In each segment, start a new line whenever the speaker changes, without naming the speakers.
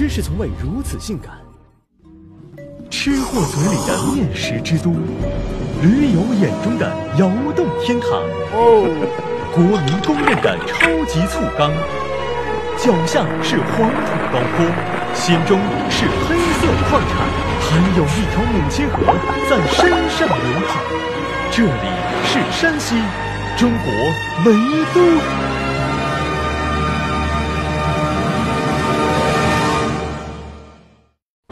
真是从未如此性感。吃货嘴里的面食之都，驴友眼中的窑洞天堂，哦，国民公认的超级醋缸，脚下是黄土高坡，心中是黑色矿产，还有一条母亲河在山上流淌。这里是山西，中国梅都。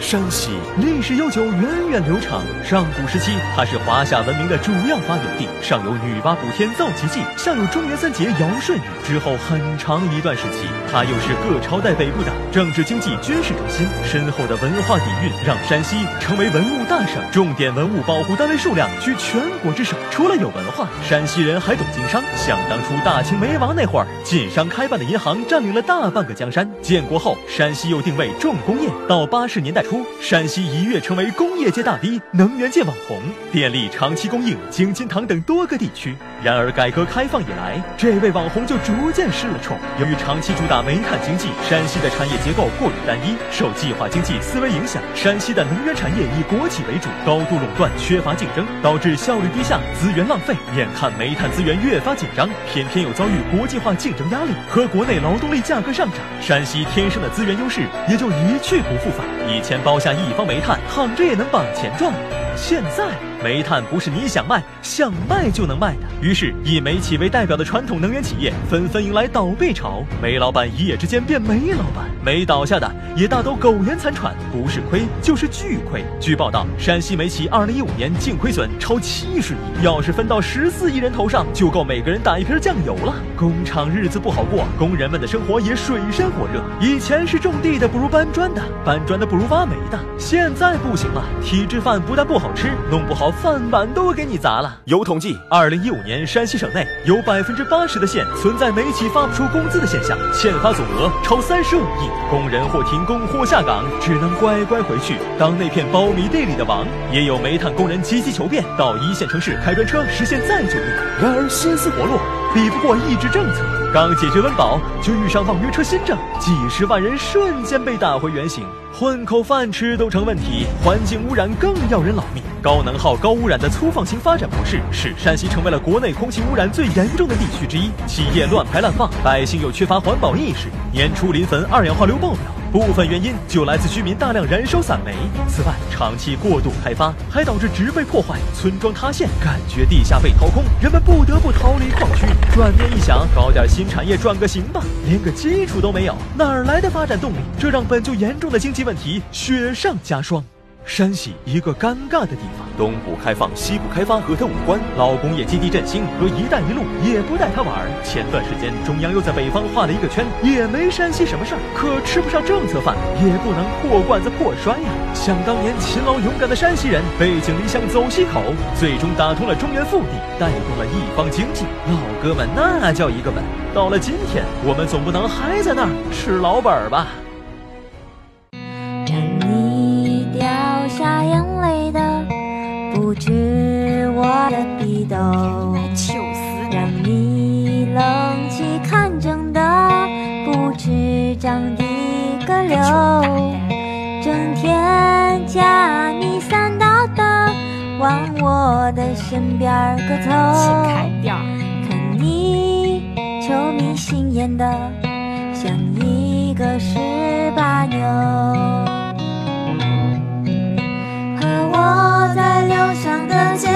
山西历史悠久，源远流长。上古时期，它是华夏文明的主要发源地。上有女娲补天造奇迹，下有中原三杰尧舜禹。之后很长一段时期，它又是各朝代北部的政治、经济、军事中心。深厚的文化底蕴让山西成为文物大省，重点文物保护单位数量居全国之首。除了有文化，山西人还懂经商。想当初大清没亡那会儿，晋商开办的银行占领了大半个江山。建国后，山西又定位重工业。到八十年代初。山西一跃成为工业界大 V、能源界网红，电力长期供应京津唐等多个地区。然而，改革开放以来，这位网红就逐渐失了宠。由于长期主打煤炭经济，山西的产业结构过于单一，受计划经济思维影响，山西的能源产业以国企为主，高度垄断，缺乏竞争，导致效率低下，资源浪费。眼看煤炭资源越发紧张，偏偏又遭遇国际化竞争压力和国内劳动力价格上涨，山西天生的资源优势也就一去不复返。以前包下一方煤炭，躺着也能把钱赚，现在。煤炭不是你想卖想卖就能卖的，于是以煤企为代表的传统能源企业纷纷迎来倒闭潮，煤老板一夜之间变煤老板，煤倒下的也大都苟延残喘，不是亏就是巨亏。据报道，山西煤企二零一五年净亏损超七十亿，要是分到十四亿人头上，就够每个人打一瓶酱油了。工厂日子不好过，工人们的生活也水深火热。以前是种地的不如搬砖的，搬砖的不如挖煤的，现在不行了，体制饭不但不好吃，弄不好。饭碗都给你砸了。有统计，二零一五年山西省内有百分之八十的县存在煤企发不出工资的现象，欠发总额超三十五亿，工人或停工或下岗，只能乖乖回去当那片苞米地里的王。也有煤炭工人积极求变，到一线城市开专车实现再就业。然而心思活络，比不过抑制政策。刚解决温饱，就遇上网约车新政，几十万人瞬间被打回原形，混口饭吃都成问题，环境污染更要人老命。高能耗、高污染的粗放型发展模式，使山西成为了国内空气污染最严重的地区之一。企业乱排乱放，百姓又缺乏环保意识，年初临汾二氧化硫爆表。部分原因就来自居民大量燃烧散煤。此外，长期过度开发还导致植被破坏、村庄塌陷，感觉地下被掏空，人们不得不逃离矿区。转念一想，搞点新产业转个型吧，连个基础都没有，哪来的发展动力？这让本就严重的经济问题雪上加霜。山西一个尴尬的地方，东部开放，西部开发和他无关。老工业基地振兴和“一带一路”也不带他玩。前段时间，中央又在北方画了一个圈，也没山西什么事儿。可吃不上政策饭，也不能破罐子破摔呀。想当年，勤劳勇敢的山西人背井离乡走西口，最终打通了中原腹地，带动了一方经济。老哥们，那叫一个稳。到了今天，我们总不能还在那儿吃老本吧？
你冷气看中的不止长的个瘤，整天夹你三道的往我的身边个凑，看你愁迷心眼的像一个十八牛。我在流上的街